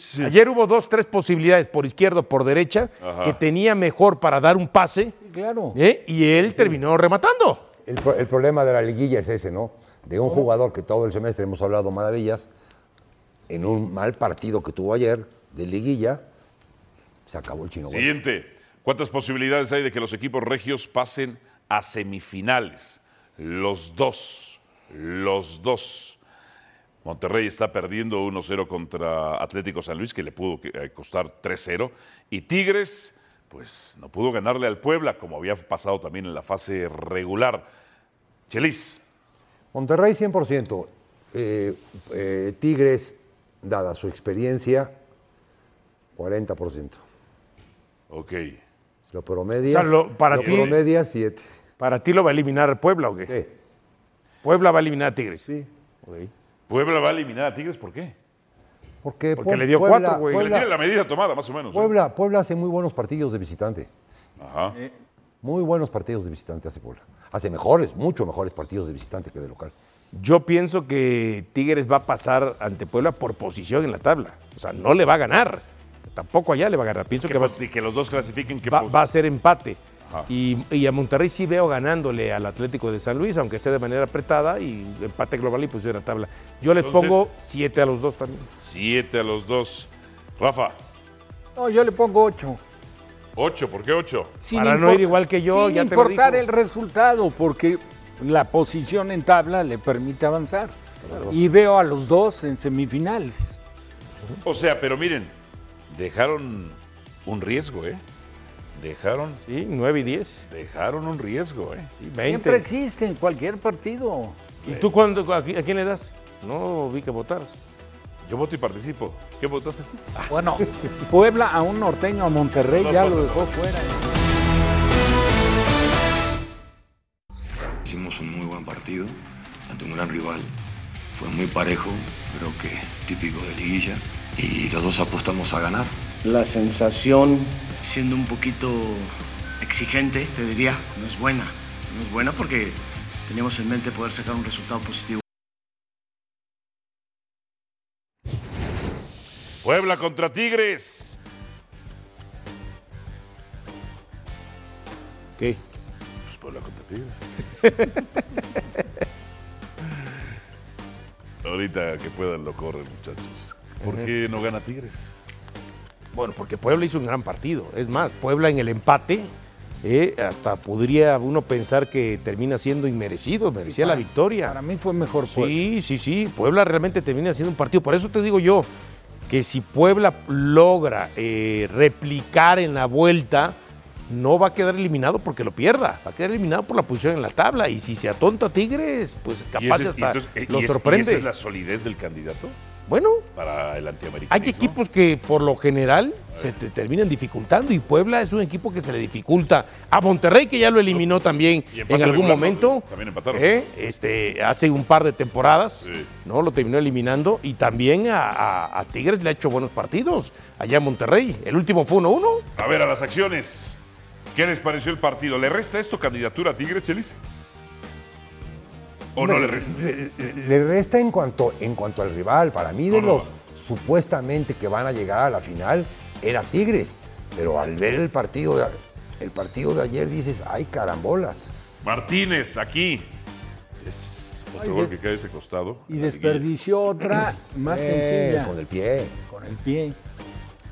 Sí. Ayer hubo dos, tres posibilidades por izquierda o por derecha Ajá. que tenía mejor para dar un pase Claro. ¿eh? y él terminó rematando. El, pro- el problema de la liguilla es ese, ¿no? De un jugador que todo el semestre hemos hablado maravillas, en un mal partido que tuvo ayer de liguilla, se acabó el chino. Siguiente. ¿Cuántas posibilidades hay de que los equipos regios pasen a semifinales? Los dos. Los dos. Monterrey está perdiendo 1-0 contra Atlético San Luis, que le pudo eh, costar 3-0. Y Tigres, pues no pudo ganarle al Puebla, como había pasado también en la fase regular. Chelis, Monterrey 100%. Eh, eh, Tigres, dada su experiencia, 40%. ok. Lo promedias, O sea, lo- para lo ti- promedias 7. ¿Para ti lo va a eliminar Puebla o qué? Sí, Puebla va a eliminar a Tigres. sí. Ok. Puebla va a eliminar a Tigres, ¿por qué? Porque, Porque Pue- le dio Puebla- cuatro, güey. Le tiene la medida tomada, más o menos. ¿eh? Puebla, Puebla hace muy buenos partidos de visitante. Ajá. Muy buenos partidos de visitante hace Puebla. Hace mejores, mucho mejores partidos de visitante que de local. Yo pienso que Tigres va a pasar ante Puebla por posición en la tabla. O sea, no le va a ganar. Tampoco allá le va a ganar. Pienso Que, que va, y que los dos clasifiquen. que va- va a ser empate. Ajá. Y, y a Monterrey sí veo ganándole al Atlético de San Luis, aunque sea de manera apretada y empate global y posición en la tabla. Yo les Entonces- pongo siete a los dos también. Siete a los dos. Rafa, No, yo le pongo ocho. ocho. ¿Por qué ocho? Sin Para no ir igual que yo, sin ya te lo importar digo. el resultado, porque la posición en tabla le permite avanzar. Y veo a los dos en semifinales. O sea, pero miren, dejaron un riesgo, ¿eh? Dejaron, Sí, 9 y 10. dejaron un riesgo, ¿eh? Sí, Siempre 20. existe en cualquier partido. ¿Y tú cuándo, a, qui- a quién le das? No vi que votaras. Yo voto y participo. ¿Qué votaste? Bueno, Puebla a un norteño, a Monterrey, ya lo dejó fuera. Hicimos un muy buen partido ante un gran rival. Fue muy parejo, creo que típico de liguilla. Y los dos apostamos a ganar. La sensación, siendo un poquito exigente, te diría, no es buena. No es buena porque teníamos en mente poder sacar un resultado positivo. Puebla contra Tigres. ¿Qué? Pues Puebla contra Tigres. Ahorita que puedan lo corren, muchachos. ¿Por qué no gana Tigres? Bueno, porque Puebla hizo un gran partido. Es más, Puebla en el empate, eh, hasta podría uno pensar que termina siendo inmerecido, merecía la victoria. Para mí fue mejor Puebla. Sí, sí, sí. Puebla realmente termina siendo un partido. Por eso te digo yo que si Puebla logra eh, replicar en la vuelta, no va a quedar eliminado porque lo pierda. Va a quedar eliminado por la posición en la tabla. Y si se atonta Tigres, pues ¿Y capaz ese- hasta entonces, eh, lo y es- y sorprende. esa es la solidez del candidato Bueno, para el hay equipos que por lo general se te terminan dificultando y Puebla es un equipo que se le dificulta. A Monterrey, que ya lo eliminó también en algún momento. También empataron. ¿eh? este, hace un par de temporadas, Sí. ¿no? Lo terminó eliminando y también a, a- a Tigres le ha hecho buenos partidos allá en Monterrey. El último fue 1-1. A ver, a las acciones. ¿Qué les pareció el partido? ¿Le resta esto candidatura a Tigres, Chelis? ¿O no le resta? Le, le resta en cuanto, en cuanto al rival. Para mí, de No, no. los supuestamente que van a llegar a la final, era Tigres. Pero al ver el partido de, el partido de ayer dices, ay carambolas. Martínez, aquí. Es otro Ay, gol que cae de ese costado. Y desperdició otra más Eh, sencilla. Con el pie. Con el pie.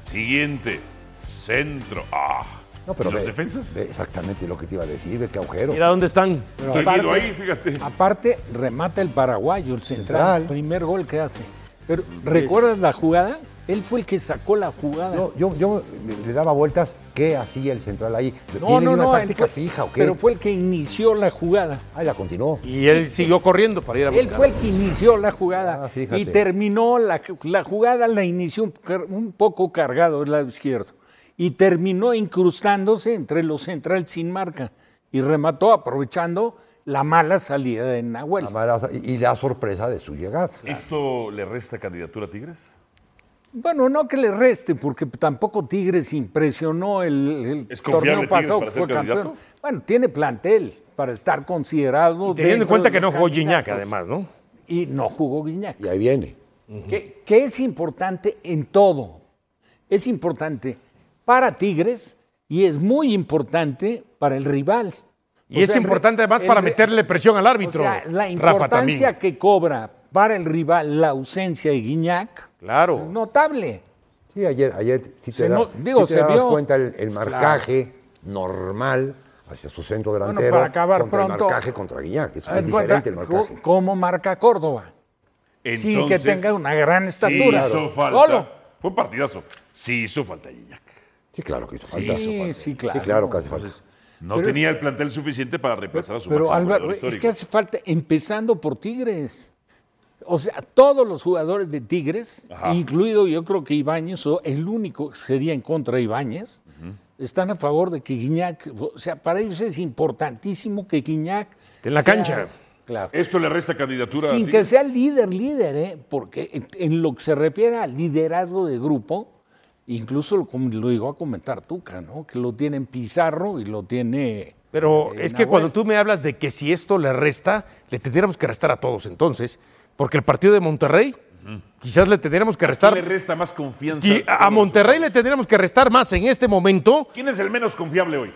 Siguiente. Centro. Ah. No, pero ¿Y los defensas? ve exactamente lo que te iba a decir, ve qué agujero. Mira dónde están. Pero Estoy viendo aparte, ahí, fíjate. aparte, remata el paraguayo, el central. Central. Primer gol que hace. Pero, ¿recuerdas la jugada? Él fue el que sacó la jugada. No, yo, yo le- daba vueltas, ¿qué hacía el central ahí? No, ¿Viene no, una no, táctica fue- fija o qué? Pero fue el que inició la jugada. Ahí la continuó. Y él siguió corriendo para ir a buscar. Él fue el que inició la jugada. Ah, y terminó la, la jugada, la inició un, poco cargado del lado izquierdo. Y terminó incrustándose entre los centrales sin marca. Y remató aprovechando la mala salida de Nahuel. La mala- y y la sorpresa de su llegada. ¿Esto le resta candidatura a Tigres? Bueno, no que le reste, porque tampoco Tigres impresionó el, el ¿Es confiable torneo Tigres pasado, que fue campeón. candidato? Bueno, tiene plantel para estar considerado. Teniendo en cuenta que no jugó candidatos. además, ¿no? Y no jugó Guiñac. Y ahí viene. que, que es importante en todo. Es importante para Tigres y es muy importante para el rival. Y es importante además para meterle presión al árbitro, O sea, la Rafa, importancia que cobra para el rival la ausencia de Guiñac Claro. es notable. Sí, ayer, ayer si te, Se da- no- digo, sí te se dabas vio. cuenta el, el Claro. marcaje normal hacia su centro Bueno, delantero para acabar contra pronto, el marcaje contra Guiñac. Es, Haz es cuenta diferente el marcaje. ¿Cómo marca Córdoba? Sin que tenga una gran estatura. Sí hizo falta. Solo. Fue un partidazo. Sí hizo falta Gignac. Sí, claro que hizo falta. Sí, sí, claro. Sí, claro que hace falta. No Pero tenía es el plantel suficiente para reemplazar a su Pero Álvaro, es que hace falta, empezando por Tigres. O sea, todos los jugadores de Tigres, Ajá. incluido yo creo que Ibáñez, o el único que sería en contra de Ibáñez, están a favor de que Guiñac, o sea, para ellos es importantísimo que Guiñac... Esté en la sea- cancha. Claro. Esto le resta candidatura a Sin que sea líder, líder, ¿eh? porque en, en lo que se refiere al liderazgo de grupo, incluso lo, como lo llegó a comentar Tuca, ¿no? que lo tiene Pizarro y lo tiene Pero Eh, es que Nahuel. cuando tú me hablas de que si esto le resta, le tendríamos que restar a todos entonces, porque el partido de Monterrey, quizás le tendríamos que ¿Quién restar. le resta más confianza? Y a a Monterrey le tendríamos que restar más en este momento. ¿Quién es el menos confiable hoy?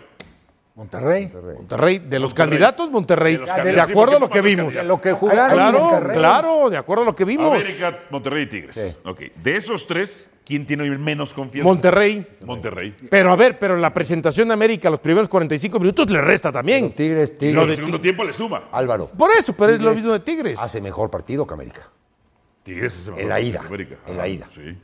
Monterrey. Monterrey, de los Monterrey. candidatos, Monterrey. De los De, candidatos. acuerdo a lo Sí, que vimos. de lo que jugaron. Claro, de acuerdo a lo que vimos. América, Monterrey y Tigres. Ok. De esos tres, ¿quién tiene menos confianza? Monterrey. Monterrey. Pero a ver, pero la presentación de América los primeros 45 minutos le resta también. Tigres, Tigres. el segundo tiempo le suma. Álvaro. Por eso, pero es lo mismo de Tigres. Hace mejor partido que América. Tigres es el En la mejor ida, que América. en la ida. Sí.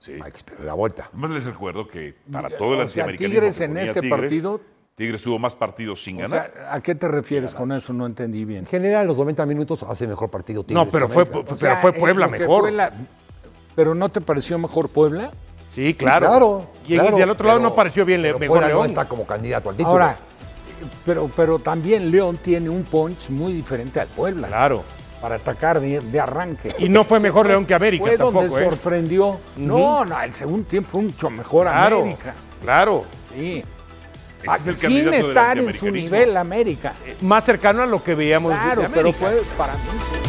Sí. Hay que esperar la vuelta. Además les recuerdo que para todo el antiamericanismo Tigres que en este Tigres, partido- Tigres tuvo más partidos sin O ganar. sea, ¿a qué te refieres con eso? No entendí bien. En general, los 90 minutos hace mejor partido Tigres. No, pero fue, pero sea, fue Puebla mejor. fue la- ¿Pero no te pareció mejor Puebla? Sí, claro. Claro. y, claro, y al otro lado pero- no pareció bien pero mejor Puebla León. no está como candidato al título. Ahora, pero, pero también León tiene un punch muy diferente al Puebla. Claro. Para atacar de, de arranque. Y no fue mejor León que América Fue tampoco, donde ¿eh? sorprendió. No, no, el segundo tiempo fue mucho mejor Claro, América. claro. Sí. Ese es el Sin estar en su nivel América. Más cercano a lo que veíamos de Claro, pero América. fue para mí.